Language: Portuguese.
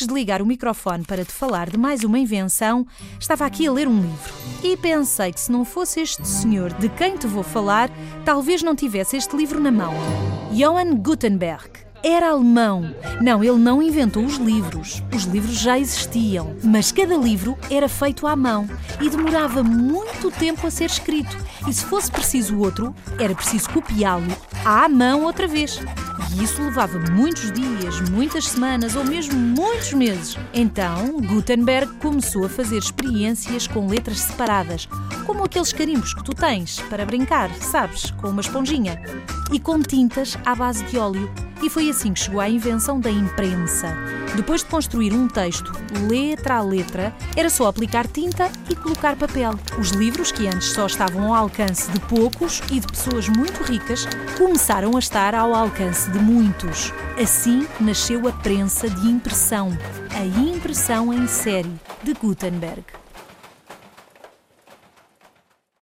Antes de ligar o microfone para te falar de mais uma invenção, estava aqui a ler um livro. E pensei que se não fosse este senhor de quem te vou falar, talvez não tivesse este livro na mão. Johann Gutenberg. Era alemão. Não, ele não inventou os livros. Os livros já existiam. Mas cada livro era feito à mão e demorava muito tempo a ser escrito. E se fosse preciso outro, era preciso copiá-lo à mão outra vez. E isso levava muitos dias, muitas semanas ou mesmo muitos meses. Então, Gutenberg começou a fazer experiências com letras separadas, como aqueles carimbos que tu tens para brincar, sabes, com uma esponjinha, e com tintas à base de óleo. E foi assim que chegou à invenção da imprensa. Depois de construir um texto letra a letra, era só aplicar tinta e colocar papel. Os livros, que antes só estavam ao alcance de poucos e de pessoas muito ricas, começaram a estar ao alcance de muitos. Assim nasceu a prensa de impressão, a impressão em série de Gutenberg.